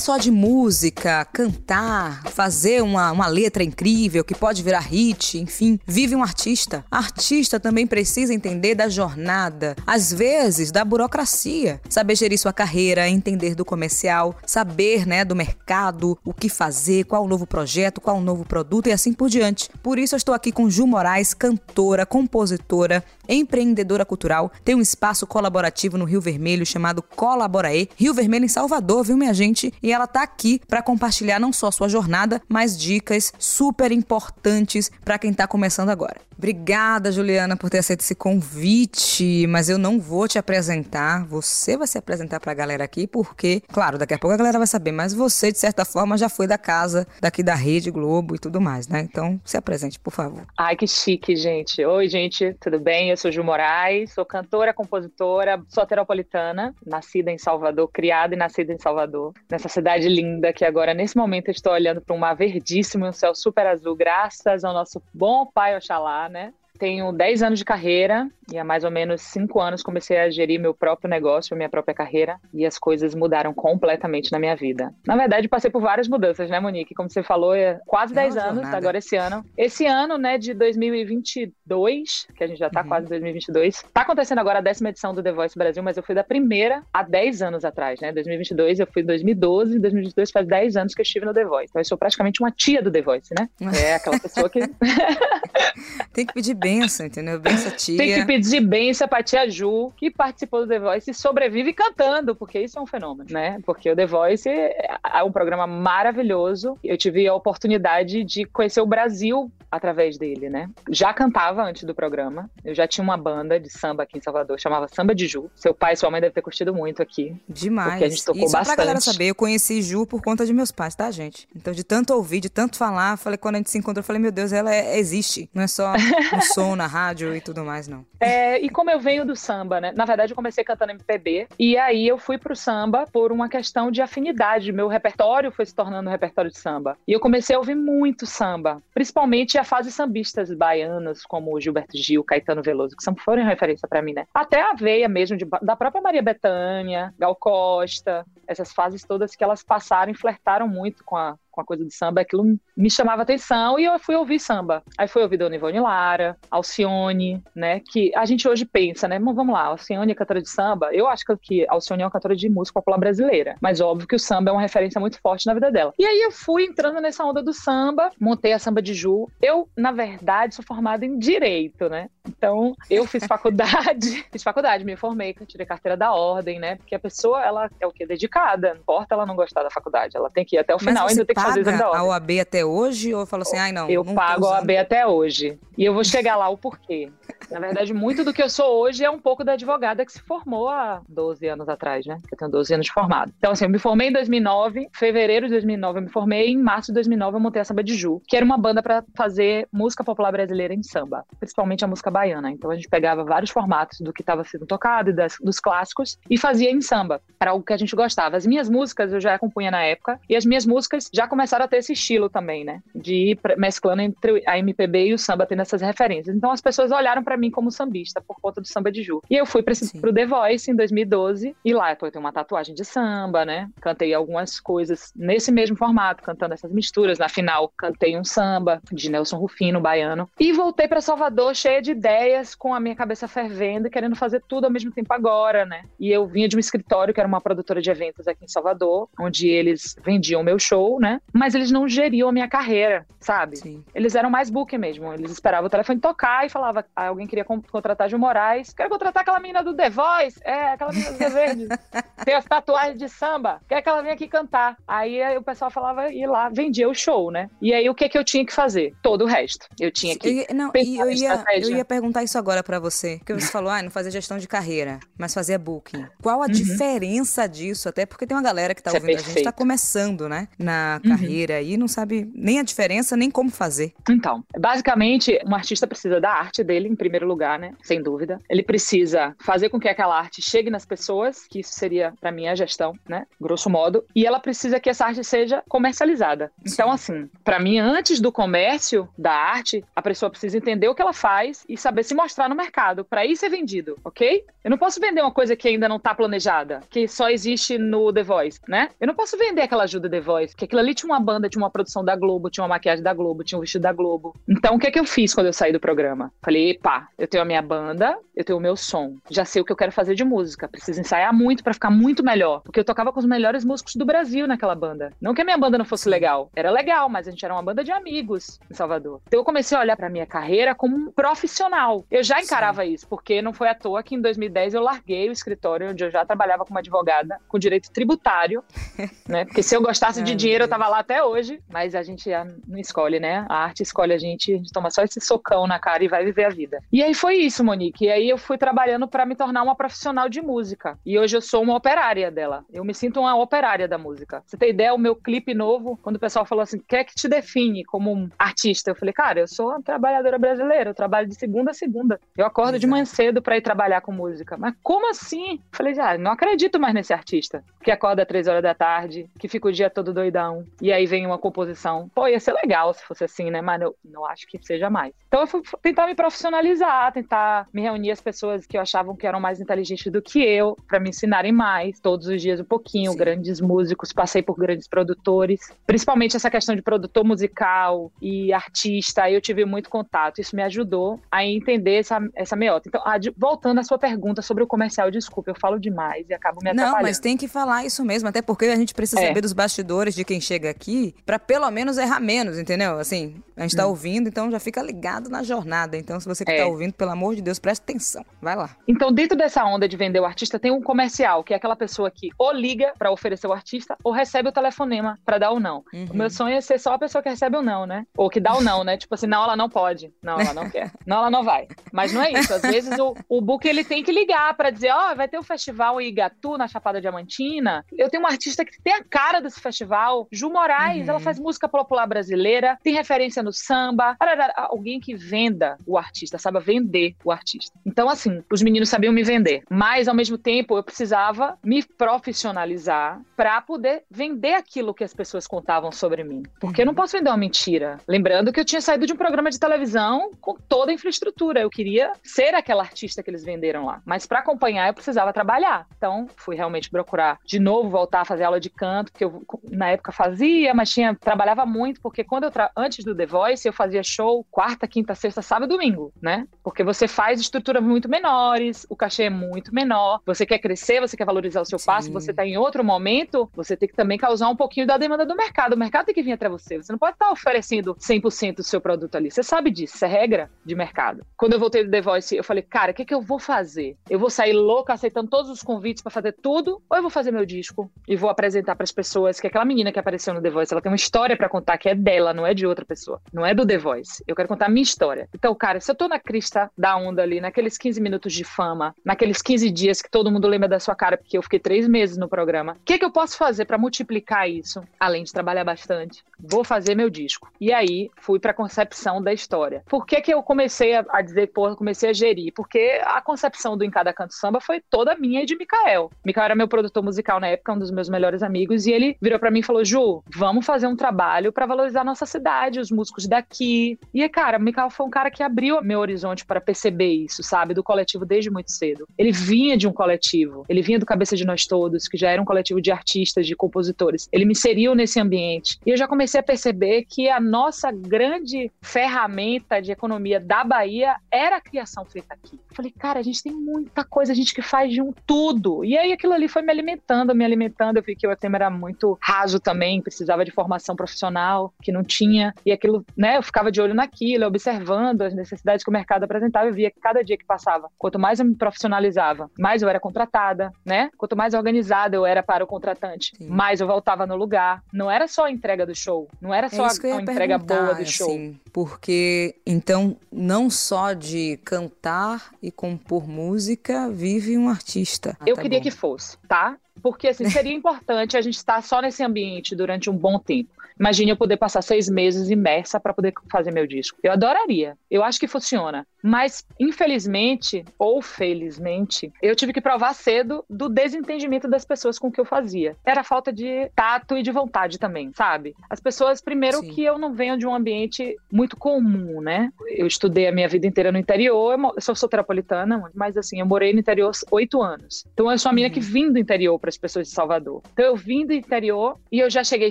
só de música, cantar, fazer uma, uma letra incrível que pode virar hit, enfim, vive um artista. Artista também precisa entender da jornada, às vezes da burocracia, saber gerir sua carreira, entender do comercial, saber, né, do mercado, o que fazer, qual o novo projeto, qual o novo produto e assim por diante. Por isso eu estou aqui com Ju Moraes, cantora, compositora, empreendedora cultural, tem um espaço colaborativo no Rio Vermelho chamado Colaboraê, Rio Vermelho em Salvador, viu minha gente? E ela tá aqui para compartilhar não só sua jornada, mas dicas super importantes para quem tá começando agora. Obrigada, Juliana, por ter aceito esse convite, mas eu não vou te apresentar. Você vai se apresentar para a galera aqui, porque, claro, daqui a pouco a galera vai saber, mas você, de certa forma, já foi da casa daqui da Rede Globo e tudo mais, né? Então, se apresente, por favor. Ai, que chique, gente. Oi, gente, tudo bem? Eu sou Ju Moraes, sou cantora, compositora, sou teropolitana, nascida em Salvador, criada e nascida em Salvador, nessa cidade linda que agora, nesse momento, estou olhando para um mar verdíssimo e um céu super azul, graças ao nosso bom pai Oxalá, né? Tenho 10 anos de carreira e há mais ou menos 5 anos comecei a gerir meu próprio negócio, minha própria carreira e as coisas mudaram completamente na minha vida. Na verdade, passei por várias mudanças, né, Monique? Como você falou, é quase 10 é anos, agora esse ano. Esse ano, né, de 2022, que a gente já tá uhum. quase em 2022, tá acontecendo agora a décima edição do The Voice Brasil, mas eu fui da primeira há 10 anos atrás, né? 2022, eu fui em 2012, 2022 faz 10 anos que eu estive no The Voice. Então eu sou praticamente uma tia do The Voice, né? É aquela pessoa que. Tem que pedir benção, entendeu? Benção tia. Tem que pedir benção pra tia Ju, que participou do The Voice e sobrevive cantando, porque isso é um fenômeno, né? Porque o The Voice é um programa maravilhoso. Eu tive a oportunidade de conhecer o Brasil através dele, né? Já cantava antes do programa. Eu já tinha uma banda de samba aqui em Salvador, chamava Samba de Ju. Seu pai e sua mãe devem ter curtido muito aqui. Demais. Porque a gente tocou e só bastante. pra galera saber, eu conheci Ju por conta de meus pais, tá, gente? Então, de tanto ouvir, de tanto falar, falei, quando a gente se encontrou, eu falei, meu Deus, ela é, existe. Não é só um som na rádio e tudo mais, não. É, e como eu venho do samba, né? Na verdade, eu comecei cantando MPB. E aí eu fui pro samba por uma questão de afinidade. Meu repertório foi se tornando um repertório de samba. E eu comecei a ouvir muito samba. Principalmente a fase sambista artistas baianos como Gilberto Gil, Caetano Veloso, que sempre foram referência para mim, né? Até a veia mesmo de, da própria Maria Bethânia, Gal Costa, essas fases todas que elas passaram e flertaram muito com a, com a coisa de samba, aquilo me chamava atenção e eu fui ouvir samba. Aí fui ouvir Dona Ivone Lara, Alcione, né? Que a gente hoje pensa, né? Mas vamos lá, Alcione é cantora de samba. Eu acho que Alcione é uma cantora de música popular brasileira, mas óbvio que o samba é uma referência muito forte na vida dela. E aí eu fui entrando nessa onda do samba, montei a Samba de Ju. Eu, na verdade, sou formada em Direito, né? Então, eu fiz faculdade, fiz faculdade, me formei, tirei carteira da ordem, né? Porque a pessoa, ela é o que? Dedicada. Não importa ela não gostar da faculdade, ela tem que ir até o final, ainda tem que fazer exame da ordem. a OAB até hoje ou falou assim, ai não, Eu não pago a OAB até hoje. E eu vou chegar lá o porquê. Na verdade, muito do que eu sou hoje é um pouco da advogada que se formou há 12 anos atrás, né? Eu tenho 12 anos de formado. Então, assim, eu me formei em 2009, fevereiro de 2009 eu me formei, em março de 2009 eu montei a Samba de Ju, que era uma banda para fazer música popular brasileira em samba, principalmente a música baiana. Então, a gente pegava vários formatos do que estava sendo tocado e das, dos clássicos e fazia em samba. Era algo que a gente gostava. As minhas músicas eu já compunha na época e as minhas músicas já começaram a ter esse estilo também, né? De ir mesclando entre a MPB e o samba, tendo essas referências. Então, as pessoas olharam para mim como sambista por conta do samba de Ju. E eu fui pra, pro The Voice em 2012 e lá eu tenho uma tatuagem de samba, né? Cantei algumas coisas nesse mesmo formato, cantando essas misturas. Na final, cantei um samba de Nelson Rufino, baiano. E voltei para Salvador cheia de ideias, com a minha cabeça fervendo, querendo fazer tudo ao mesmo tempo agora, né? E eu vinha de um escritório que era uma produtora de eventos aqui em Salvador, onde eles vendiam meu show, né? Mas eles não geriam a minha carreira, sabe? Sim. Eles eram mais book mesmo. Eles esperavam o telefone tocar e falava, ah, alguém queria contratar Gil Moraes. Quero contratar aquela menina do The Voice. É, aquela menina do The Verde. Tem as tatuagens de samba. Quer que ela venha aqui cantar. Aí, o pessoal falava, ir lá, vendia o show, né? E aí o que que eu tinha que fazer? Todo o resto. Eu tinha que. Eu, não, e eu ia, eu ia perguntar isso agora para você. Porque você falou, ah, não fazia gestão de carreira, mas fazia booking. Qual a uhum. diferença disso? Até porque tem uma galera que tá Isso é ouvindo é a gente, tá começando, né? Na uhum. carreira e não sabe nem a diferença, nem como fazer. Então, basicamente, um artista precisa da arte dele, em primeiro lugar, né? Sem dúvida. Ele precisa fazer com que aquela arte chegue nas pessoas, que isso seria, para mim, a gestão, né? Grosso modo. E ela precisa que essa arte seja comercializada. Então, assim, para mim, antes do comércio da arte, a pessoa precisa entender o que ela faz e saber saber se mostrar no mercado para ir ser vendido, ok? Eu não posso vender uma coisa que ainda não tá planejada, que só existe no The Voice, né? Eu não posso vender aquela ajuda The Voice, que aquilo ali tinha uma banda, tinha uma produção da Globo, tinha uma maquiagem da Globo, tinha um vestido da Globo. Então, o que é que eu fiz quando eu saí do programa? Falei, pá, eu tenho a minha banda, eu tenho o meu som, já sei o que eu quero fazer de música, preciso ensaiar muito para ficar muito melhor, porque eu tocava com os melhores músicos do Brasil naquela banda. Não que a minha banda não fosse legal, era legal, mas a gente era uma banda de amigos em Salvador. Então eu comecei a olhar para minha carreira como um profissional. Eu já encarava Sim. isso, porque não foi à toa que em 2010 eu larguei o escritório onde eu já trabalhava como advogada com direito tributário, né? Porque se eu gostasse de dinheiro, eu tava lá até hoje, mas a gente não escolhe, né? A arte escolhe a gente, a gente toma só esse socão na cara e vai viver a vida. E aí foi isso, Monique. E aí eu fui trabalhando para me tornar uma profissional de música. E hoje eu sou uma operária dela. Eu me sinto uma operária da música. Você tem ideia, o meu clipe novo, quando o pessoal falou assim, o que é que te define como um artista? Eu falei, cara, eu sou uma trabalhadora brasileira, eu trabalho de segunda a segunda. Eu acordo Exato. de manhã cedo para ir trabalhar com música. Mas como assim? Falei, já, ah, não acredito mais nesse artista que acorda às três horas da tarde, que fica o dia todo doidão, e aí vem uma composição. Pô, ia ser legal se fosse assim, né? Mas eu não acho que seja mais. Então eu fui tentar me profissionalizar, tentar me reunir as pessoas que eu achavam que eram mais inteligentes do que eu, para me ensinarem mais, todos os dias um pouquinho, Sim. grandes músicos, passei por grandes produtores, principalmente essa questão de produtor musical e artista, eu tive muito contato, isso me ajudou a entender essa, essa meota. Então, voltando à sua pergunta sobre o comercial, desculpa, eu falo demais e acabo me atrapalhando. Não, mas tem que falar isso mesmo, até porque a gente precisa é. saber dos bastidores de quem chega aqui, para pelo menos errar menos, entendeu? Assim, a gente tá hum. ouvindo, então já fica ligado na jornada. Então, se você que tá é. ouvindo, pelo amor de Deus, presta atenção. Vai lá. Então, dentro dessa onda de vender o artista, tem um comercial, que é aquela pessoa que ou liga para oferecer o artista, ou recebe o telefonema para dar o não. Uhum. O meu sonho é ser só a pessoa que recebe o não, né? Ou que dá o não, né? Tipo assim, não, ela não pode. Não, ela não quer. Não, ela não vai. Mas não é isso. Às vezes o, o book ele tem que ligar para dizer, ó, oh, vai ter um festival em Igatu, na Chapada Diamantina. Eu tenho uma artista que tem a cara desse festival, Ju Moraes, uhum. ela faz música popular brasileira, tem referência no samba. Alguém que venda o artista, saiba vender o artista. Então, assim, os meninos sabiam me vender, mas ao mesmo tempo eu precisava me profissionalizar para poder vender aquilo que as pessoas contavam sobre mim. Porque eu não uhum. posso vender uma mentira. Lembrando que eu tinha saído de um programa de televisão com toda a infraestrutura. Eu queria ser aquela artista que eles venderam lá. Mas para acompanhar eu precisava trabalhar. Então, fui realmente procurar de novo voltar a fazer aula de canto, que eu na época fazia, mas tinha trabalhava muito porque quando eu tra... antes do The Voice eu fazia show quarta, quinta, sexta, sábado, domingo, né? Porque você faz estruturas muito menores, o cachê é muito menor, você quer crescer, você quer valorizar o seu Sim. passo, você está em outro momento, você tem que também causar um pouquinho da demanda do mercado. O mercado tem que vir até você. Você não pode estar oferecendo 100% do seu produto ali. Você sabe disso, isso é regra de mercado. Quando eu voltei do The Voice, eu falei, cara, o que, que eu vou fazer? Eu vou sair louca aceitando todos os convites para fazer tudo, ou eu vou fazer meu disco e vou apresentar para as pessoas que aquela menina que apareceu no The Voice, ela tem uma história para contar que é dela, não é de outra pessoa, não é do The Voice. Eu quero contar a minha história. Então, cara, se eu tô na crista da onda ali, naqueles 15 minutos de fama, naqueles 15 dias que todo mundo lembra da sua cara, porque eu fiquei três meses no programa, o que, que eu posso fazer para multiplicar isso, além de trabalhar bastante? Vou fazer meu disco. E aí, fui pra concepção da história. Por que, que eu comecei a, a dizer, pô, comecei a gerir? Porque a concepção do Em Cada Canto Samba foi toda minha e de Mikael. Mikael era meu produtor musical na época, um dos meus melhores amigos, e ele virou para mim e falou: Ju, vamos fazer um trabalho para valorizar nossa cidade, os músicos daqui. E, cara, o Mikael foi um cara que abriu meu horizonte para perceber isso, sabe? Do coletivo desde muito cedo. Ele vinha de um coletivo, ele vinha do Cabeça de Nós Todos, que já era um coletivo de artistas, de compositores. Ele me inseriu nesse ambiente. E eu já comecei a perceber que a nossa grande ferramenta de economia da Bahia era a criação feita aqui. Eu falei, cara, a gente tem muita coisa, a gente que faz de um tudo. E aí aquilo ali foi me alimentando, me alimentando. Eu vi que o tema era muito raso também, precisava de formação profissional, que não tinha. E aquilo, né, eu ficava de olho naquilo, observando as necessidades que o mercado apresentava. Eu via que cada dia que passava, quanto mais eu me profissionalizava, mais eu era contratada, né? Quanto mais organizada eu era para o contratante, Sim. mais eu voltava no lugar. Não era só a entrega do show, não era é só é a, a entrega boa do show. Assim, porque então não só de cantar e compor música vive um artista. Ah, eu tá queria bom. que fosse, tá? Porque assim, seria importante a gente estar só nesse ambiente durante um bom tempo. Imagine eu poder passar seis meses imersa para poder fazer meu disco. Eu adoraria. Eu acho que funciona. Mas, infelizmente, ou felizmente, eu tive que provar cedo do desentendimento das pessoas com o que eu fazia. Era falta de tato e de vontade também, sabe? As pessoas, primeiro, Sim. que eu não venho de um ambiente muito comum, né? Eu estudei a minha vida inteira no interior, eu sou soteropolitana, mas assim, eu morei no interior oito anos. Então, eu sou uma menina uhum. que vim do interior para as pessoas de Salvador. Então, eu vim do interior e eu já cheguei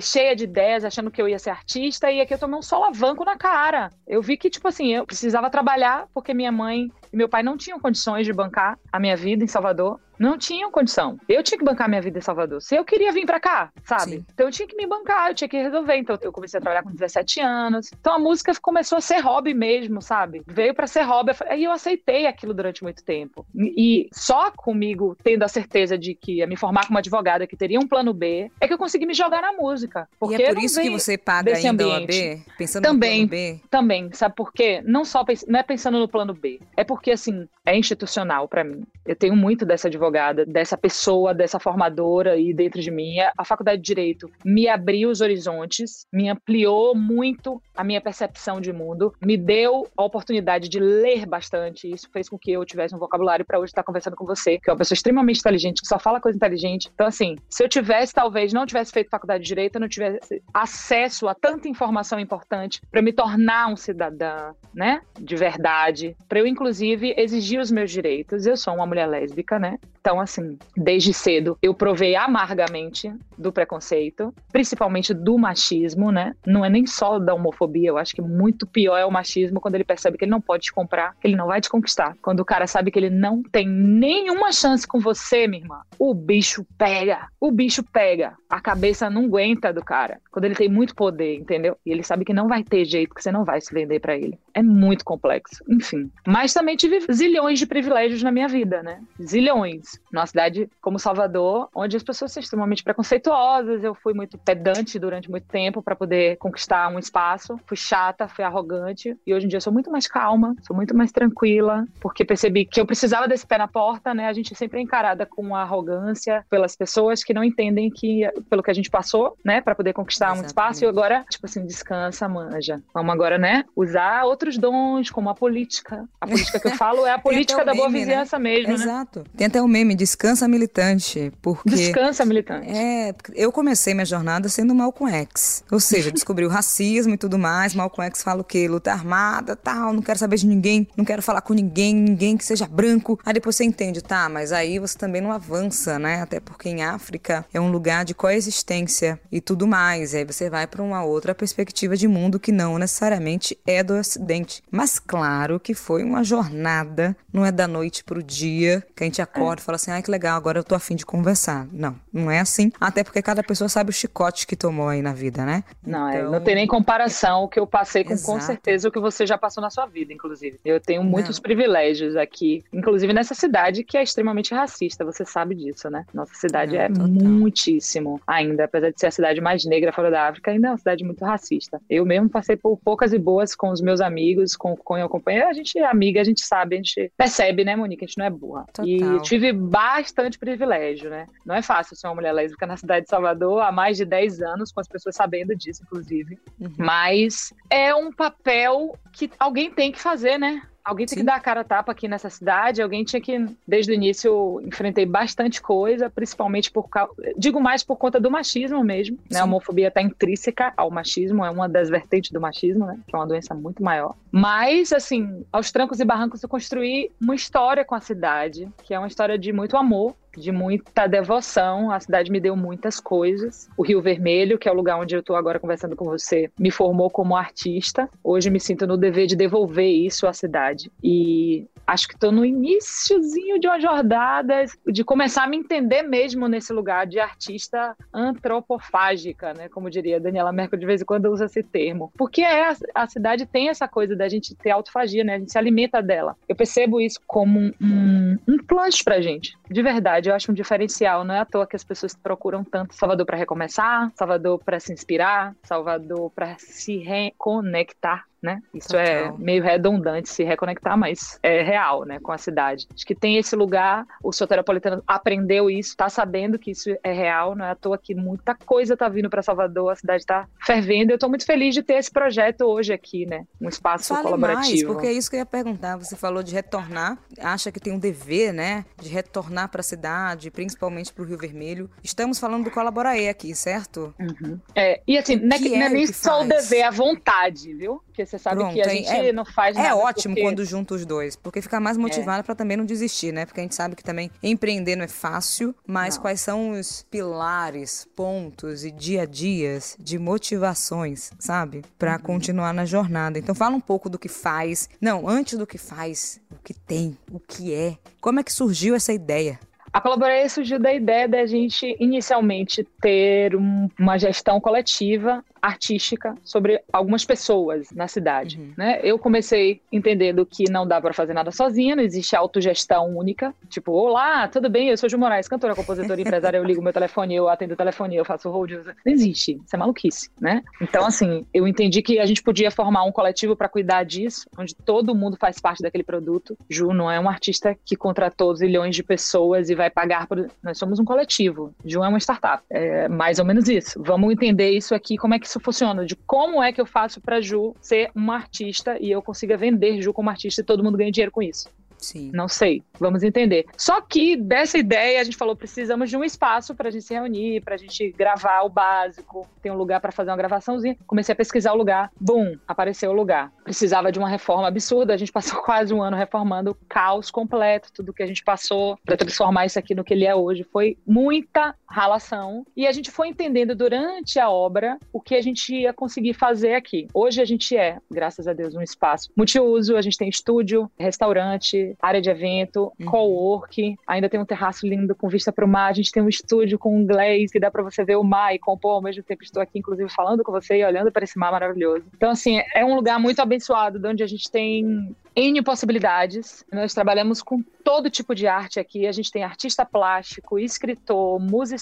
cheia de ideias, achando que eu ia ser artista, e aqui eu tomei um solavanco na cara. Eu vi que, tipo assim, eu precisava trabalhar porque minha mãe e meu pai não tinham condições de bancar a minha vida em Salvador não tinham condição. Eu tinha que bancar minha vida em Salvador. Se eu queria vir para cá, sabe? Sim. Então eu tinha que me bancar, eu tinha que resolver. Então eu comecei a trabalhar com 17 anos. Então a música começou a ser hobby mesmo, sabe? Veio para ser hobby. Aí eu aceitei aquilo durante muito tempo. E só comigo tendo a certeza de que ia me formar como advogada, que teria um plano B, é que eu consegui me jogar na música. Porque e é por isso que você paga ainda ambiente. OAB? Pensando também, no plano B? Também. Sabe por quê? Não só não é pensando no plano B. É porque, assim, é institucional para mim. Eu tenho muito dessa advogada advogada, dessa pessoa, dessa formadora aí dentro de mim. A faculdade de Direito me abriu os horizontes, me ampliou muito a minha percepção de mundo, me deu a oportunidade de ler bastante. Isso fez com que eu tivesse um vocabulário para hoje estar conversando com você, que é uma pessoa extremamente inteligente, que só fala coisa inteligente. Então, assim, se eu tivesse, talvez, não tivesse feito faculdade de Direito, eu não tivesse acesso a tanta informação importante para me tornar um cidadã, né, de verdade, para eu, inclusive, exigir os meus direitos. Eu sou uma mulher lésbica, né? Então, assim, desde cedo eu provei amargamente do preconceito, principalmente do machismo, né? Não é nem só da homofobia, eu acho que muito pior é o machismo quando ele percebe que ele não pode te comprar, que ele não vai te conquistar. Quando o cara sabe que ele não tem nenhuma chance com você, minha irmã, o bicho pega. O bicho pega. A cabeça não aguenta do cara. Quando ele tem muito poder, entendeu? E ele sabe que não vai ter jeito, que você não vai se vender para ele. É muito complexo. Enfim. Mas também tive zilhões de privilégios na minha vida, né? Zilhões numa cidade como Salvador, onde as pessoas são extremamente preconceituosas. Eu fui muito pedante durante muito tempo para poder conquistar um espaço. Fui chata, fui arrogante. E hoje em dia sou muito mais calma, sou muito mais tranquila, porque percebi que eu precisava desse pé na porta, né? A gente sempre é encarada com arrogância pelas pessoas que não entendem que pelo que a gente passou, né, para poder conquistar Exatamente. um espaço. E agora, tipo assim, descansa, manja. Vamos agora, né, usar outros dons, como a política. A política que eu falo é a política da boa meme, né? vizinhança né? mesmo, Exato. Né? Tem até o meme meme Descansa Militante, porque... Descansa Militante. É, eu comecei minha jornada sendo Malcolm X, ou seja, descobri o racismo e tudo mais, Malcolm X fala o quê? Luta armada, tal, não quero saber de ninguém, não quero falar com ninguém, ninguém que seja branco. Aí depois você entende, tá, mas aí você também não avança, né? Até porque em África é um lugar de coexistência e tudo mais. Aí você vai para uma outra perspectiva de mundo que não necessariamente é do Ocidente. Mas claro que foi uma jornada, não é da noite pro dia que a gente acorda e fala assim, ai que legal, agora eu tô afim de conversar. Não, não é assim. Até porque cada pessoa sabe o chicote que tomou aí na vida, né? Não, então... é, não tem nem comparação o que eu passei com, com certeza o que você já passou na sua vida, inclusive. Eu tenho muitos não. privilégios aqui, inclusive nessa cidade que é extremamente racista, você sabe disso, né? Nossa cidade é, é muitíssimo ainda, apesar de ser a cidade mais negra fora da África, ainda é uma cidade muito racista. Eu mesmo passei por poucas e boas com os meus amigos, com, com eu acompanho. A gente é amiga, a gente sabe, a gente percebe, né, Monique? A gente não é burra. Total. E tive bastante privilégio, né? Não é fácil ser uma mulher lésbica na cidade de Salvador há mais de 10 anos, com as pessoas sabendo disso, inclusive. Uhum. Mas é um papel que alguém tem que fazer, né? Alguém tinha que dar a cara a tapa aqui nessa cidade, alguém tinha que, desde o início, enfrentei bastante coisa, principalmente por causa. Digo mais por conta do machismo mesmo, né? A homofobia está intrínseca ao machismo, é uma das vertentes do machismo, né? Que é uma doença muito maior. Mas, assim, aos trancos e barrancos eu construí uma história com a cidade, que é uma história de muito amor, de muita devoção. A cidade me deu muitas coisas. O Rio Vermelho, que é o lugar onde eu estou agora conversando com você, me formou como artista. Hoje me sinto no dever de devolver isso à cidade. E acho que estou no iníciozinho de uma jornada de começar a me entender mesmo nesse lugar de artista antropofágica, né? Como diria Daniela Merkel de vez em quando usa esse termo. Porque é, a cidade tem essa coisa da gente ter autofagia, né? A gente se alimenta dela. Eu percebo isso como um, um, um plus pra gente. De verdade, eu acho um diferencial. Não é à toa que as pessoas procuram tanto Salvador para recomeçar, Salvador para se inspirar, Salvador para se reconectar né? Isso é Total. é meio redundante se reconectar, mas é real, né, com a cidade. Acho que tem esse lugar, o Soteropolitano aprendeu isso, tá sabendo que isso é real, não é à toa que muita coisa tá vindo para Salvador, a cidade tá fervendo. Eu tô muito feliz de ter esse projeto hoje aqui, né? Um espaço Fale colaborativo. Mais, porque é isso que eu ia perguntar. Você falou de retornar, acha que tem um dever, né, de retornar para a cidade, principalmente para o Rio Vermelho. Estamos falando do Colaboraê aqui, certo? Uhum. É, e assim, não é, não é nem só faz? o dever, é a vontade, viu? Porque você sabe Pronto, que a gente é, não faz é nada. É ótimo porque... quando junta os dois, porque fica mais motivado é. para também não desistir, né? Porque a gente sabe que também empreender não é fácil, mas não. quais são os pilares, pontos e dia a dias de motivações, sabe? Para uhum. continuar na jornada. Então fala um pouco do que faz. Não, antes do que faz, o que tem, o que é. Como é que surgiu essa ideia? A Colaboraria surgiu da ideia da gente inicialmente ter um, uma gestão coletiva artística sobre algumas pessoas na cidade. Uhum. Né? Eu comecei entendendo que não dá para fazer nada sozinha, não existe autogestão única. Tipo, olá, tudo bem? Eu sou Gil Moraes, cantora, compositora, empresária, eu ligo meu telefone, eu atendo o telefone, eu faço hold. Não existe, isso é maluquice, né? Então, assim, eu entendi que a gente podia formar um coletivo para cuidar disso, onde todo mundo faz parte daquele produto. Ju não é um artista que contratou zilhões de pessoas e vai pagar por... Nós somos um coletivo. Ju é uma startup. É mais ou menos isso. Vamos entender isso aqui, como é que isso funciona, de como é que eu faço para Ju ser uma artista e eu consiga vender Ju como artista e todo mundo ganha dinheiro com isso. Sim. Não sei, vamos entender. Só que dessa ideia a gente falou precisamos de um espaço para a gente se reunir, para a gente gravar o básico, tem um lugar para fazer uma gravaçãozinha. Comecei a pesquisar o lugar, bum, apareceu o lugar. Precisava de uma reforma absurda, a gente passou quase um ano reformando, caos completo, tudo que a gente passou para transformar isso aqui no que ele é hoje. Foi muita ralação e a gente foi entendendo durante a obra o que a gente ia conseguir fazer aqui. Hoje a gente é, graças a Deus, um espaço multiuso, a gente tem estúdio, restaurante, área de evento, uhum. co-work, ainda tem um terraço lindo com vista para o mar, a gente tem um estúdio com um glaze que dá para você ver o mar e compor ao mesmo tempo. Estou aqui, inclusive, falando com você e olhando para esse mar maravilhoso. Então, assim, é um lugar muito abençoado, de onde a gente tem N possibilidades. Nós trabalhamos com todo tipo de arte aqui. A gente tem artista plástico, escritor, musicista,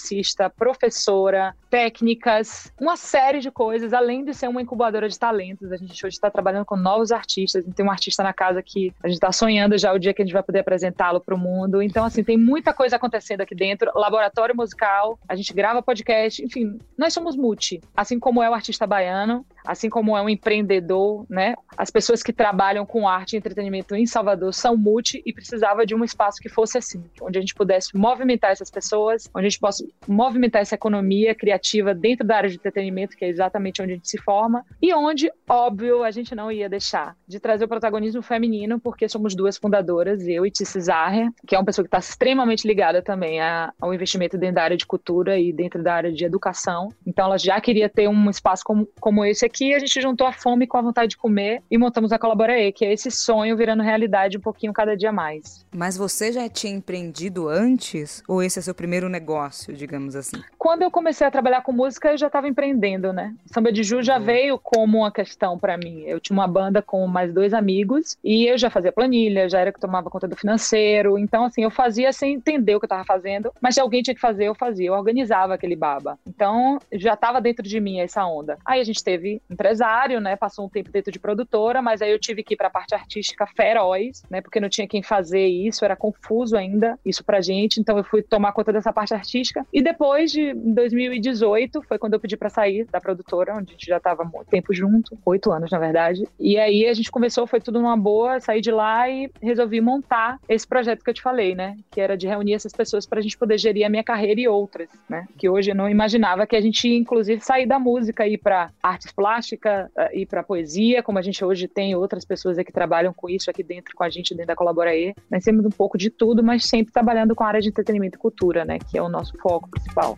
professora, técnicas, uma série de coisas, além de ser uma incubadora de talentos. A gente hoje está trabalhando com novos artistas. Tem um artista na casa que a gente está sonhando já o dia que a gente vai poder apresentá-lo para o mundo. Então, assim, tem muita coisa acontecendo aqui dentro. Laboratório musical, a gente grava podcast, enfim, nós somos multi. Assim como é o artista baiano, assim como é um empreendedor, né? As pessoas que trabalham com arte e entretenimento em Salvador são multi e precisava de um espaço que fosse assim, onde a gente pudesse movimentar essas pessoas, onde a gente possa movimentar essa economia criativa dentro da área de entretenimento, que é exatamente onde a gente se forma, e onde, óbvio, a gente não ia deixar de trazer o protagonismo feminino, porque somos duas fundadoras, eu e Tissi Zahra, que é uma pessoa que está extremamente ligada também ao investimento dentro da área de cultura e dentro da área de educação. Então, ela já queria ter um espaço como, como esse aqui, a gente juntou a fome com a vontade de comer e montamos a Colaborae, que é esse sonho virando realidade um pouquinho cada dia mais. Mas você já tinha empreendido antes? Ou esse é seu primeiro negócio, digamos assim? Quando eu comecei a trabalhar com música, eu já estava empreendendo, né? Samba de Ju já uhum. veio como uma questão para mim. Eu tinha uma banda com mais dois amigos e eu já fazia planilha, já era que tomava conta do financeiro. Então, assim, eu fazia sem entender o que eu estava fazendo, mas se alguém tinha que fazer, eu fazia. Eu organizava aquele baba. Então, já estava dentro de mim essa onda. Aí a gente teve empresário, né? Passou um tempo dentro de produtora, mas aí eu tive que ir para a parte artística feroz, né? Porque não tinha quem fazer isso, era confuso ainda isso pra gente. Então eu fui tomar conta dessa parte artística. E depois de 2018 foi quando eu pedi para sair da produtora, onde a gente já estava muito tempo junto, oito anos na verdade. E aí a gente conversou, foi tudo numa boa, saí de lá e resolvi montar esse projeto que eu te falei, né? Que era de reunir essas pessoas para a gente poder gerir a minha carreira e outras, né? Que hoje eu não imaginava que a gente ia, inclusive, sair da música e ir para artes plásticas, ir para poesia, como a gente hoje tem outras pessoas que trabalham com isso aqui dentro com a gente, dentro da Colaborae. Nós temos um pouco de tudo, mas sempre trabalhando com a área de entretenimento e cultura, né? Que é o nosso foco principal.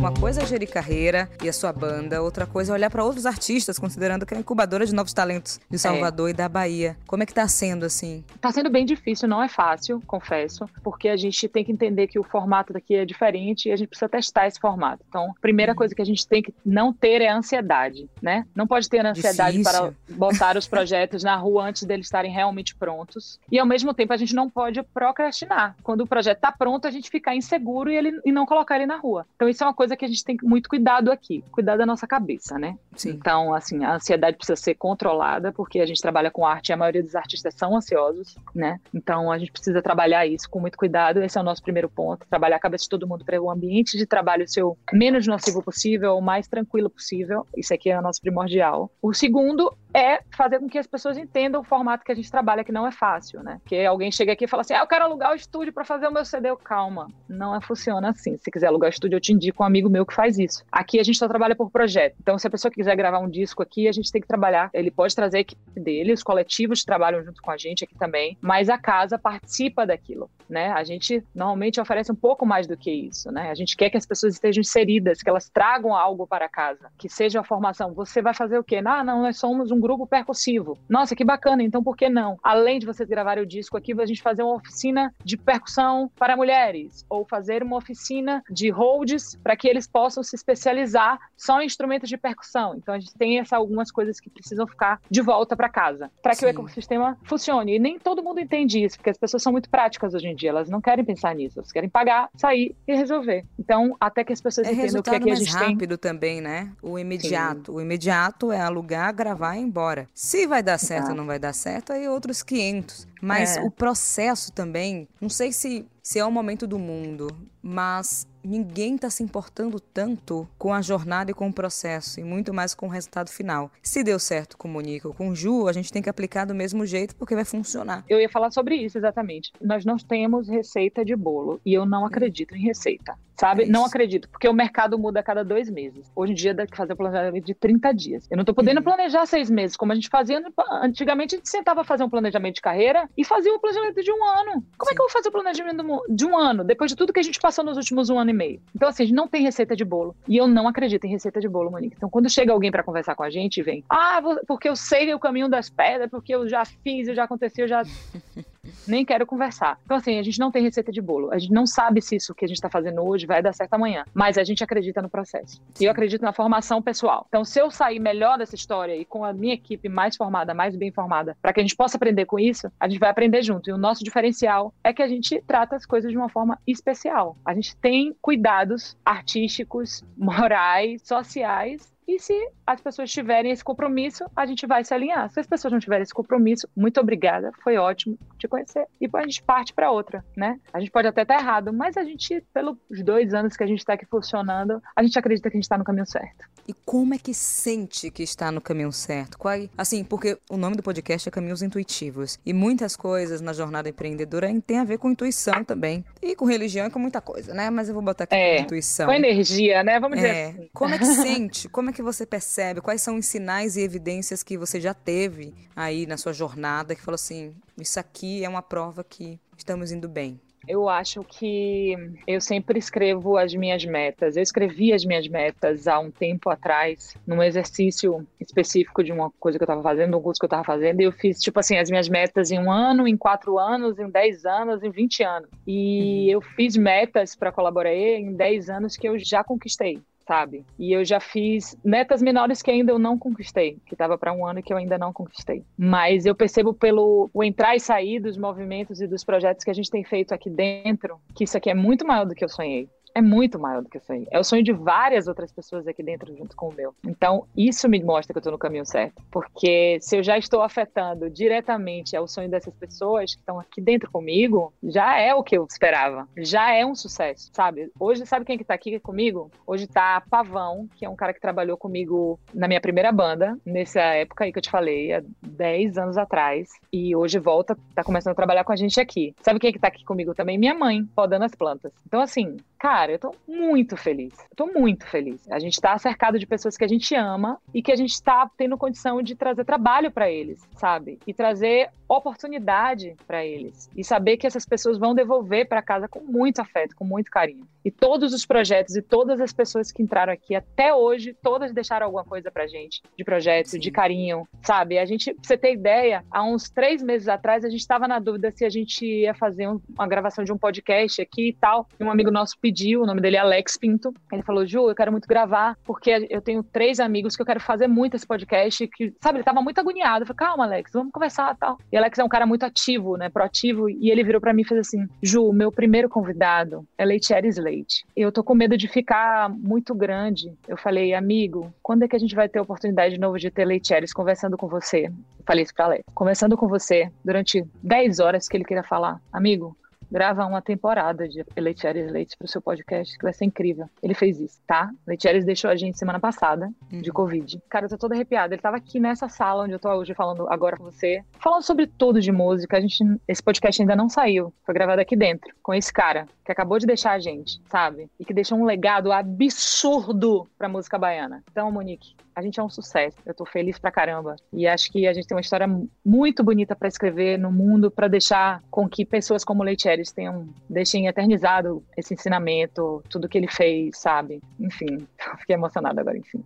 Uma coisa é gerir carreira e a sua banda, outra coisa é olhar para outros artistas, considerando que é incubadora de novos talentos de Salvador é. e da Bahia. Como é que tá sendo assim? Tá sendo bem difícil, não é fácil, confesso, porque a gente tem que entender que o formato daqui é diferente e a gente precisa testar esse formato. Então, a primeira uhum. coisa que a gente tem que não ter é ansiedade, né? Não pode ter ansiedade difícil. para botar os projetos na rua antes deles estarem realmente prontos. E ao mesmo tempo a gente não pode procrastinar. Quando o projeto está pronto, a gente ficar inseguro e, ele, e não colocar ele na rua. Então isso é uma coisa que a gente tem muito cuidado aqui, cuidar da nossa cabeça, né? Sim. Então, assim, a ansiedade precisa ser controlada, porque a gente trabalha com arte e a maioria dos artistas são ansiosos, né? Então a gente precisa trabalhar isso com muito cuidado. Esse é o nosso primeiro ponto, trabalhar a cabeça de todo mundo para o ambiente de trabalho ser o menos nocivo possível, o mais tranquilo possível. Isso aqui é o nosso primordial. O segundo é fazer com que as pessoas entendam o formato que a gente trabalha, que não é fácil, né? Que alguém chega aqui e fala assim: ah, eu quero alugar o estúdio para fazer o meu CD. Calma, não é, funciona assim. Se quiser alugar o estúdio, eu te indico um amigo meu que faz isso. Aqui a gente só trabalha por projeto. Então, se a pessoa quiser gravar um disco aqui, a gente tem que trabalhar. Ele pode trazer a equipe dele, os coletivos trabalham junto com a gente aqui também, mas a casa participa daquilo, né? A gente normalmente oferece um pouco mais do que isso, né? A gente quer que as pessoas estejam inseridas, que elas tragam algo para casa, que seja a formação. Você vai fazer o quê? Ah, não, nós somos um grupo percussivo. Nossa, que bacana, então por que não? Além de vocês gravarem o disco aqui, a gente fazer uma oficina de percussão para mulheres, ou fazer uma oficina de holds para que eles possam se especializar só em instrumentos de percussão. Então a gente tem essa, algumas coisas que precisam ficar de volta para casa, para que o ecossistema funcione. E nem todo mundo entende isso, porque as pessoas são muito práticas hoje em dia, elas não querem pensar nisso, elas querem pagar, sair e resolver. Então, até que as pessoas é entendam o que, é que a gente tem. rápido também, né? O imediato. Sim. O imediato é alugar, gravar e ir embora. Se vai dar certo ou não vai dar certo, aí outros 500. Mas é. o processo também, não sei se, se é o momento do mundo, mas ninguém está se importando tanto com a jornada e com o processo, e muito mais com o resultado final. Se deu certo com o Monique ou com Ju, a gente tem que aplicar do mesmo jeito porque vai funcionar. Eu ia falar sobre isso exatamente. Nós não temos receita de bolo e eu não acredito em receita. Sabe? É não acredito, porque o mercado muda a cada dois meses. Hoje em dia dá que fazer planejamento de 30 dias. Eu não tô podendo uhum. planejar seis meses, como a gente fazia antigamente, a gente sentava a fazer um planejamento de carreira e fazia o um planejamento de um ano. Como Sim. é que eu vou fazer o planejamento de um ano, depois de tudo que a gente passou nos últimos um ano e meio? Então, assim, a gente não tem receita de bolo. E eu não acredito em receita de bolo, Monique. Então, quando chega alguém para conversar com a gente, vem, ah, porque eu sei o caminho das pedras, porque eu já fiz, eu já aconteceu, eu já. nem quero conversar. Então, assim, a gente não tem receita de bolo. A gente não sabe se isso que a gente está fazendo hoje vai dar certo amanhã. Mas a gente acredita no processo. E eu acredito na formação pessoal. Então, se eu sair melhor dessa história e com a minha equipe mais formada, mais bem formada, para que a gente possa aprender com isso, a gente vai aprender junto. E o nosso diferencial é que a gente trata as coisas de uma forma especial. A gente tem cuidados artísticos, morais, sociais e se as pessoas tiverem esse compromisso, a gente vai se alinhar. Se as pessoas não tiverem esse compromisso, muito obrigada, foi ótimo te conhecer. E depois a gente parte para outra, né? A gente pode até estar errado, mas a gente, pelos dois anos que a gente está aqui funcionando, a gente acredita que a gente está no caminho certo. E como é que sente que está no caminho certo? Qual, assim, porque o nome do podcast é Caminhos Intuitivos. E muitas coisas na jornada empreendedora tem a ver com intuição também. E com religião e com muita coisa, né? Mas eu vou botar aqui é, intuição. Com energia, né? Vamos dizer é, assim. Como é que sente? Como é que que você percebe? Quais são os sinais e evidências que você já teve aí na sua jornada que falou assim: isso aqui é uma prova que estamos indo bem? Eu acho que eu sempre escrevo as minhas metas. Eu escrevi as minhas metas há um tempo atrás, num exercício específico de uma coisa que eu estava fazendo, um curso que eu estava fazendo, e eu fiz, tipo assim, as minhas metas em um ano, em quatro anos, em dez anos, em vinte anos. E uhum. eu fiz metas para colaborar em dez anos que eu já conquistei sabe? E eu já fiz metas menores que ainda eu não conquistei, que estava para um ano que eu ainda não conquistei. Mas eu percebo pelo o entrar e sair dos movimentos e dos projetos que a gente tem feito aqui dentro, que isso aqui é muito maior do que eu sonhei é muito maior do que o sonho. É o sonho de várias outras pessoas aqui dentro junto com o meu. Então, isso me mostra que eu estou no caminho certo. Porque se eu já estou afetando diretamente ao sonho dessas pessoas que estão aqui dentro comigo, já é o que eu esperava. Já é um sucesso, sabe? Hoje, sabe quem que tá aqui comigo? Hoje tá Pavão, que é um cara que trabalhou comigo na minha primeira banda, nessa época aí que eu te falei, há 10 anos atrás. E hoje volta, tá começando a trabalhar com a gente aqui. Sabe quem que tá aqui comigo também? Minha mãe, podando as plantas. Então, assim, cara, eu tô muito feliz. Eu tô muito feliz. A gente tá cercado de pessoas que a gente ama e que a gente tá tendo condição de trazer trabalho para eles, sabe? E trazer oportunidade para eles e saber que essas pessoas vão devolver para casa com muito afeto, com muito carinho. E todos os projetos e todas as pessoas que entraram aqui até hoje, todas deixaram alguma coisa pra gente de projeto, Sim. de carinho, sabe? A gente, pra você ter ideia, há uns três meses atrás a gente estava na dúvida se a gente ia fazer um, uma gravação de um podcast aqui e tal. E um amigo nosso pediu, o nome dele é Alex Pinto. Ele falou: Ju, eu quero muito gravar, porque eu tenho três amigos que eu quero fazer muito esse podcast. Que, sabe, ele tava muito agoniado. Eu falei: calma, Alex, vamos conversar tal. E Alex é um cara muito ativo, né? Proativo. E ele virou para mim e fez assim: Ju, meu primeiro convidado é Leitieres Leite. Eu tô com medo de ficar muito grande. Eu falei, amigo, quando é que a gente vai ter a oportunidade de novo de ter Leitieres conversando com você? Eu falei isso pra Alex. Conversando com você durante 10 horas que ele queria falar. Amigo, grava uma temporada de Leitieres Leite para o seu podcast, que vai ser incrível. Ele fez isso, tá? Leitieres deixou a gente semana passada, uhum. de Covid. Cara, eu tô toda arrepiada. Ele tava aqui nessa sala onde eu tô hoje falando agora com você, falando sobre tudo de música. A gente, esse podcast ainda não saiu, foi gravado aqui dentro, com esse cara, que acabou de deixar a gente, sabe? E que deixou um legado absurdo pra música baiana. Então, Monique, a gente é um sucesso. Eu tô feliz pra caramba. E acho que a gente tem uma história muito bonita para escrever no mundo, para deixar com que pessoas como Leitieres tenham, deixem eternizado esse ensinamento, tudo que ele fez, sabe? Enfim, fiquei emocionada agora, enfim.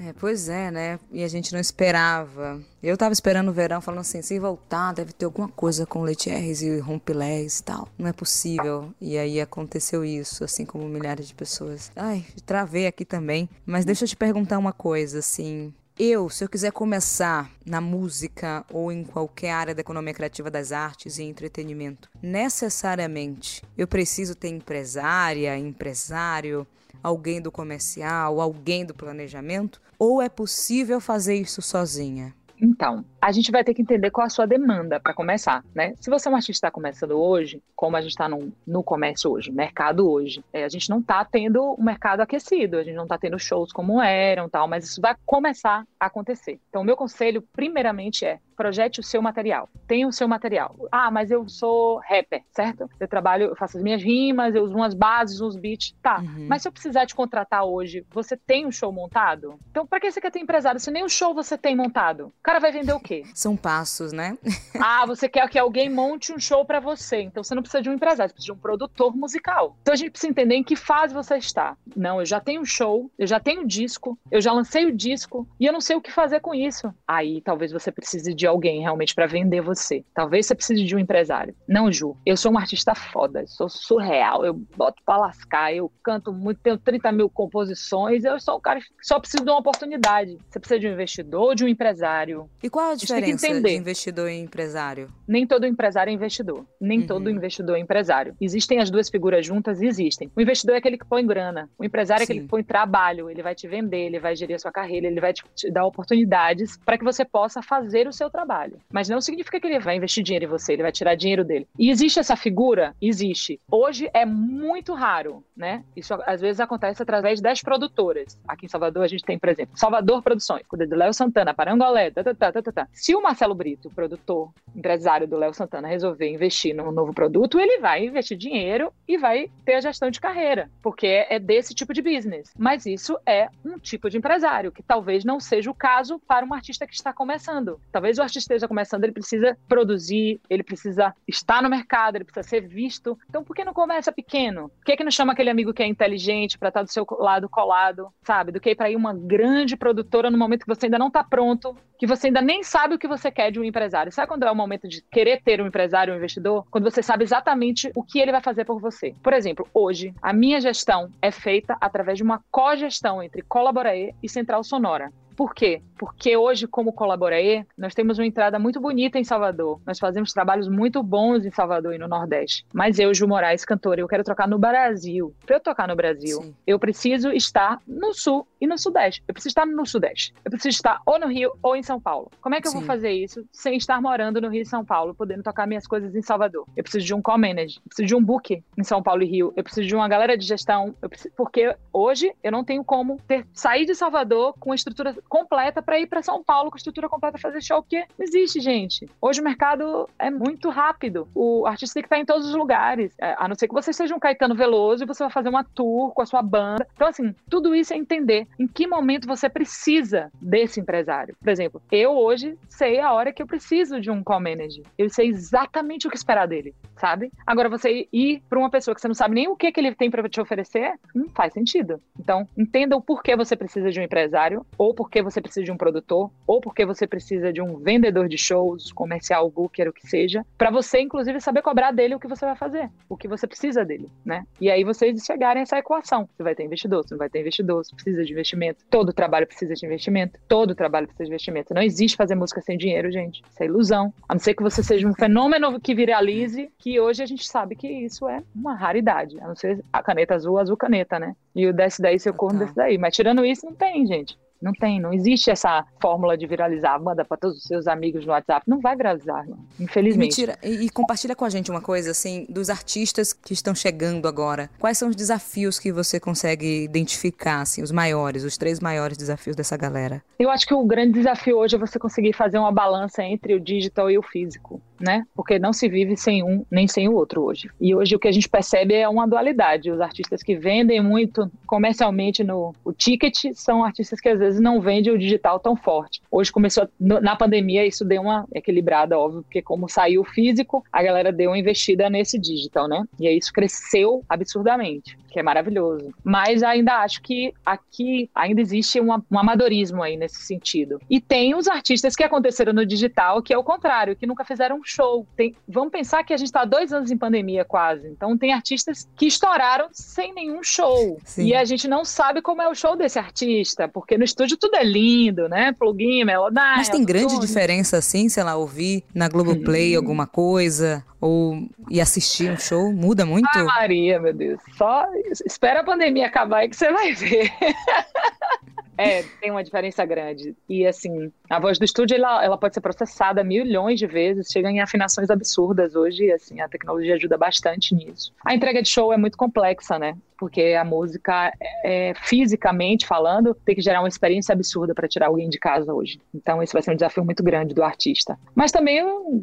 É, pois é, né? E a gente não esperava. Eu tava esperando o verão, falando assim, se voltar, deve ter alguma coisa com Letierres e Rompilés e tal. Não é possível. E aí aconteceu isso, assim como milhares de pessoas. Ai, travei aqui também. Mas deixa eu te perguntar uma coisa, assim. Eu, se eu quiser começar na música ou em qualquer área da economia criativa das artes e entretenimento, necessariamente eu preciso ter empresária, empresário, alguém do comercial, alguém do planejamento? Ou é possível fazer isso sozinha? Então, a gente vai ter que entender qual a sua demanda para começar, né? Se você é um artista que está começando hoje, como a gente está no, no comércio hoje, mercado hoje, é, a gente não está tendo um mercado aquecido, a gente não está tendo shows como eram, tal, mas isso vai começar a acontecer. Então, o meu conselho, primeiramente, é projete o seu material. Tenha o seu material. Ah, mas eu sou rapper, certo? Eu trabalho, eu faço as minhas rimas, eu uso umas bases, uns beats. Tá. Uhum. Mas se eu precisar te contratar hoje, você tem um show montado? Então, para que você quer ter empresário se nem o show você tem montado? O cara vai vender o quê? São passos, né? ah, você quer que alguém monte um show para você. Então, você não precisa de um empresário, você precisa de um produtor musical. Então, a gente precisa entender em que fase você está. Não, eu já tenho um show, eu já tenho um disco, eu já lancei o disco e eu não sei o que fazer com isso. Aí, talvez você precise de alguém realmente para vender você. Talvez você precise de um empresário. Não, Ju, eu sou um artista foda, sou surreal, eu boto pra lascar, eu canto muito, tenho 30 mil composições, eu sou o cara que só preciso de uma oportunidade. Você precisa de um investidor de um empresário. E qual a diferença a de investidor e empresário? Nem todo empresário é investidor. Nem uhum. todo investidor é empresário. Existem as duas figuras juntas? Existem. O investidor é aquele que põe grana. O empresário Sim. é aquele que põe trabalho. Ele vai te vender, ele vai gerir a sua carreira, ele vai te, te dar oportunidades para que você possa fazer o seu trabalho. Mas não significa que ele vai investir dinheiro em você, ele vai tirar dinheiro dele. E existe essa figura? Existe. Hoje é muito raro, né? Isso às vezes acontece através das produtoras. Aqui em Salvador a gente tem, por exemplo, Salvador Produções, cuida do Léo Santana, Parangolé, tá, tá, tá, tá, tá, tá. Se o Marcelo Brito, produtor, empresário do Léo Santana, resolver investir num novo produto, ele vai investir dinheiro e vai ter a gestão de carreira, porque é desse tipo de business. Mas isso é um tipo de empresário, que talvez não seja o caso para um artista que está começando. Talvez o artista esteja começando, ele precisa produzir, ele precisa estar no mercado, ele precisa ser visto. Então, por que não começa pequeno? Por que, que não chama aquele amigo que é inteligente para estar do seu lado colado, sabe? Do que ir para ir uma grande produtora no momento que você ainda não está pronto, que você ainda nem sabe o que você quer de um empresário. Sabe quando é o momento de querer ter um empresário, um investidor? Quando você sabe exatamente o que ele vai fazer por você. Por exemplo, hoje, a minha gestão é feita através de uma cogestão entre Colaborae e Central Sonora. Por quê? Porque hoje, como Colaborae, nós temos uma entrada muito bonita em Salvador. Nós fazemos trabalhos muito bons em Salvador e no Nordeste. Mas eu, Ju Moraes, cantora, eu quero tocar no Brasil. Para eu tocar no Brasil, Sim. eu preciso estar no Sul e no Sudeste. Eu preciso estar no Sudeste. Eu preciso estar ou no Rio ou em São Paulo. Como é que eu Sim. vou fazer isso sem estar morando no Rio e São Paulo, podendo tocar minhas coisas em Salvador? Eu preciso de um co-manage. Eu preciso de um book em São Paulo e Rio. Eu preciso de uma galera de gestão. Preciso... Porque hoje eu não tenho como ter, sair de Salvador com a estrutura completa para ir para São Paulo com a estrutura completa fazer show, porque não existe, gente. Hoje o mercado é muito rápido. O artista tem que estar em todos os lugares. É, a não ser que você seja um Caetano Veloso e você vai fazer uma tour com a sua banda. Então, assim, tudo isso é entender em que momento você precisa desse empresário. Por exemplo, eu hoje sei a hora que eu preciso de um call manager. Eu sei exatamente o que esperar dele, sabe? Agora, você ir para uma pessoa que você não sabe nem o que, que ele tem para te oferecer, não faz sentido. Então, entenda o porquê você precisa de um empresário, ou porquê você precisa de um produtor, ou porquê você precisa de um vendedor de shows, comercial, booker, o que seja, para você, inclusive, saber cobrar dele o que você vai fazer, o que você precisa dele, né? E aí vocês chegarem a essa equação. Você vai ter investidor, você não vai ter investidor, você precisa de investimento. Todo trabalho precisa de investimento, todo trabalho precisa de investimento. Não existe fazer música sem dinheiro, gente. Isso é ilusão. A não ser que você seja um fenômeno que viralize, que hoje a gente sabe que isso é uma raridade. A não ser a caneta azul, azul caneta, né? E o desce daí, seu corno desce daí. Mas tirando isso, não tem, gente. Não tem, não existe essa fórmula de viralizar. Manda para todos os seus amigos no WhatsApp. Não vai viralizar, infelizmente. Mentira. E, e, compartilha com a gente uma coisa, assim, dos artistas que estão chegando agora. Quais são os desafios que você consegue identificar, assim, os maiores, os três maiores desafios dessa galera? Eu acho que o grande desafio hoje é você conseguir fazer uma balança entre o digital e o físico né? Porque não se vive sem um nem sem o outro hoje. E hoje o que a gente percebe é uma dualidade. Os artistas que vendem muito comercialmente no o ticket são artistas que às vezes não vendem o digital tão forte. Hoje começou na pandemia isso deu uma equilibrada, óbvio, porque como saiu o físico, a galera deu uma investida nesse digital, né? E aí isso cresceu absurdamente que é maravilhoso. Mas ainda acho que aqui ainda existe um, um amadorismo aí nesse sentido. E tem os artistas que aconteceram no digital, que é o contrário, que nunca fizeram um show. Tem, vamos pensar que a gente está dois anos em pandemia quase. Então tem artistas que estouraram sem nenhum show. Sim. E a gente não sabe como é o show desse artista, porque no estúdio tudo é lindo, né? Plugin, melodia. Mas tem grande tudo. diferença, assim, sei lá, ouvir na Globoplay hum. alguma coisa, ou ir assistir um show? Muda muito? Ai, Maria, meu Deus. Só espera a pandemia acabar e que você vai ver. É, tem uma diferença grande. E assim, a voz do estúdio ela, ela pode ser processada milhões de vezes, chega em afinações absurdas hoje, e assim, a tecnologia ajuda bastante nisso. A entrega de show é muito complexa, né? porque a música, é, fisicamente falando, tem que gerar uma experiência absurda para tirar alguém de casa hoje. Então, isso vai ser um desafio muito grande do artista. Mas também,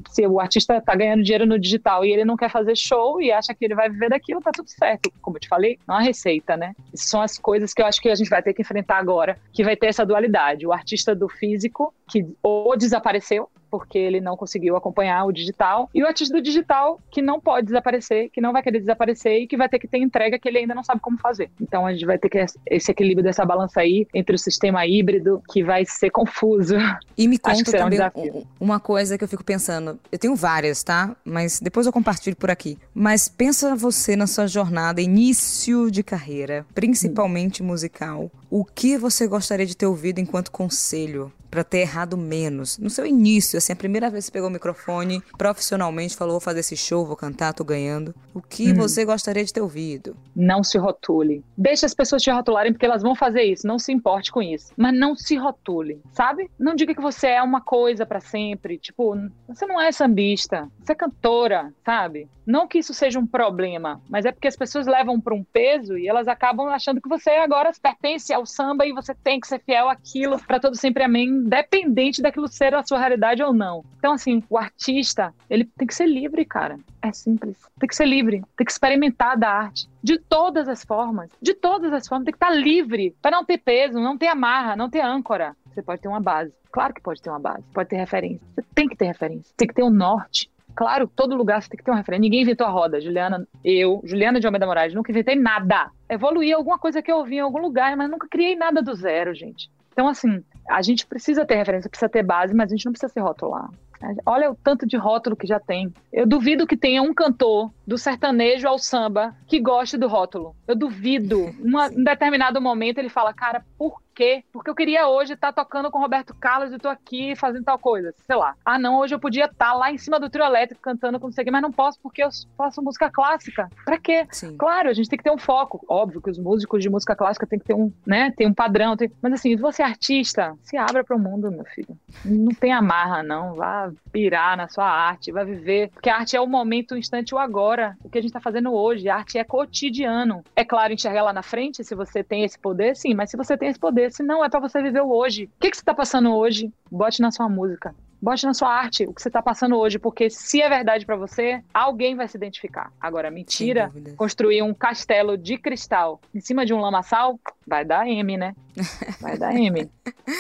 se o artista está ganhando dinheiro no digital e ele não quer fazer show e acha que ele vai viver daquilo, tá tudo certo. Como eu te falei, não há receita, né? Essas são as coisas que eu acho que a gente vai ter que enfrentar agora, que vai ter essa dualidade. O artista do físico, que ou desapareceu, porque ele não conseguiu acompanhar o digital, e o artista do digital que não pode desaparecer, que não vai querer desaparecer e que vai ter que ter entrega que ele ainda não sabe como fazer. Então a gente vai ter que esse equilíbrio dessa balança aí entre o sistema híbrido que vai ser confuso. E me conta também um uma coisa que eu fico pensando. Eu tenho várias, tá? Mas depois eu compartilho por aqui. Mas pensa você na sua jornada, início de carreira, principalmente hum. musical. O que você gostaria de ter ouvido enquanto conselho para ter errado menos? No seu início, assim, a primeira vez que você pegou o microfone, profissionalmente falou, vou fazer esse show, vou cantar, tô ganhando. O que hum. você gostaria de ter ouvido? Não se rotule. Deixe as pessoas te rotularem porque elas vão fazer isso, não se importe com isso. Mas não se rotule, sabe? Não diga que você é uma coisa para sempre, tipo, você não é sambista, você é cantora, sabe? Não que isso seja um problema, mas é porque as pessoas levam para um peso e elas acabam achando que você agora pertence ao samba e você tem que ser fiel àquilo para todo sempre amém, independente daquilo ser a sua realidade ou não. Então, assim, o artista, ele tem que ser livre, cara. É simples. Tem que ser livre, tem que experimentar da arte de todas as formas, de todas as formas, tem que estar livre para não ter peso, não ter amarra, não ter âncora. Você pode ter uma base. Claro que pode ter uma base, pode ter referência. Você tem que ter referência, tem que ter um norte. Claro, todo lugar você tem que ter uma referência. Ninguém inventou a roda. Juliana, eu, Juliana de Almeida Moraes, nunca inventei nada. Evoluí alguma coisa que eu ouvi em algum lugar, mas nunca criei nada do zero, gente. Então, assim, a gente precisa ter referência, precisa ter base, mas a gente não precisa se rotular. Olha o tanto de rótulo que já tem. Eu duvido que tenha um cantor do sertanejo ao samba que goste do rótulo. Eu duvido. Uma, em determinado momento ele fala, cara, por quê? Porque eu queria hoje estar tá tocando com Roberto Carlos e tô aqui fazendo tal coisa, sei lá. Ah, não, hoje eu podia estar tá lá em cima do trio elétrico cantando com não sei o quê, mas não posso porque eu faço música clássica. Pra quê? Sim. Claro, a gente tem que ter um foco. Óbvio que os músicos de música clássica tem que ter um, né, tem um padrão, tem... mas assim, se você é artista, se abra para o mundo, meu filho. Não tem amarra, não. Vá, pirar na sua arte, vai viver. Porque a arte é o momento, o instante, o agora. O que a gente está fazendo hoje. A arte é cotidiano. É claro, enxergar lá na frente, se você tem esse poder, sim, mas se você tem esse poder, se não, é para você viver o hoje. O que, que você está passando hoje? Bote na sua música. Bote na sua arte o que você está passando hoje, porque se é verdade para você, alguém vai se identificar. Agora, mentira, construir um castelo de cristal em cima de um lamaçal, vai dar M, né? Vai dar M.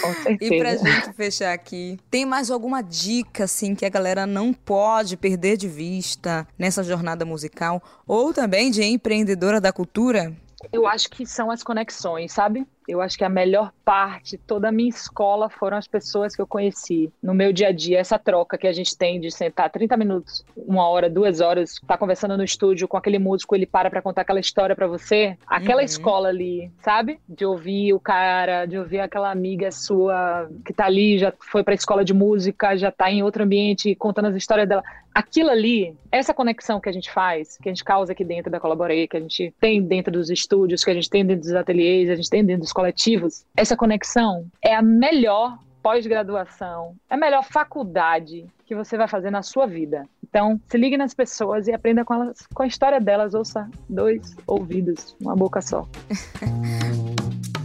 Com certeza. E pra gente fechar aqui, tem mais alguma dica, assim, que a galera não pode perder de vista nessa jornada musical? Ou também de empreendedora da cultura? Eu acho que são as conexões, sabe? Eu acho que a melhor parte, toda a minha escola foram as pessoas que eu conheci no meu dia a dia, essa troca que a gente tem de sentar 30 minutos, uma hora, duas horas, tá conversando no estúdio com aquele músico, ele para para contar aquela história para você. Aquela uhum. escola ali, sabe? De ouvir o cara, de ouvir aquela amiga sua que tá ali, já foi para a escola de música, já tá em outro ambiente contando as histórias dela. Aquilo ali, essa conexão que a gente faz, que a gente causa aqui dentro da Colaborei, que a gente tem dentro dos estúdios, que a gente tem dentro dos ateliês, a gente tem dentro dos coletivos, essa conexão é a melhor pós-graduação, é a melhor faculdade que você vai fazer na sua vida. Então, se ligue nas pessoas e aprenda com elas, com a história delas, ouça dois ouvidos, uma boca só.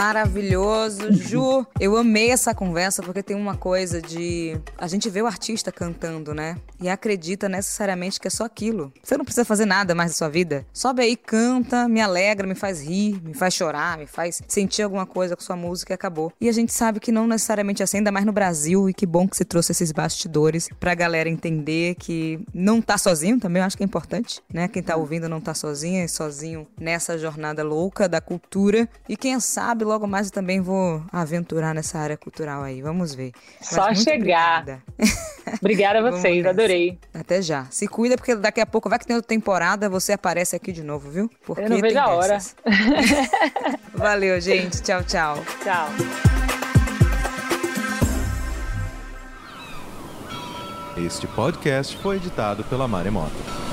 Maravilhoso. Ju, eu amei essa conversa porque tem uma coisa de. A gente vê o artista cantando, né? E acredita necessariamente que é só aquilo. Você não precisa fazer nada mais da sua vida. Sobe aí, canta, me alegra, me faz rir, me faz chorar, me faz sentir alguma coisa com sua música e acabou. E a gente sabe que não necessariamente é assim, ainda mais no Brasil. E que bom que você trouxe esses bastidores pra galera entender que não tá sozinho também, eu acho que é importante, né? Quem tá ouvindo não tá sozinho, é sozinho nessa jornada louca da cultura. E quem sabe, logo mais eu também vou aventurar nessa área cultural aí. Vamos ver. Só chegar. Obrigada. obrigada a vocês, adorei. Até já. Se cuida, porque daqui a pouco vai que tem outra temporada, você aparece aqui de novo, viu? Porque eu não vejo a hora. Valeu, gente. Tchau, tchau. Tchau. Este podcast foi editado pela Maremoto.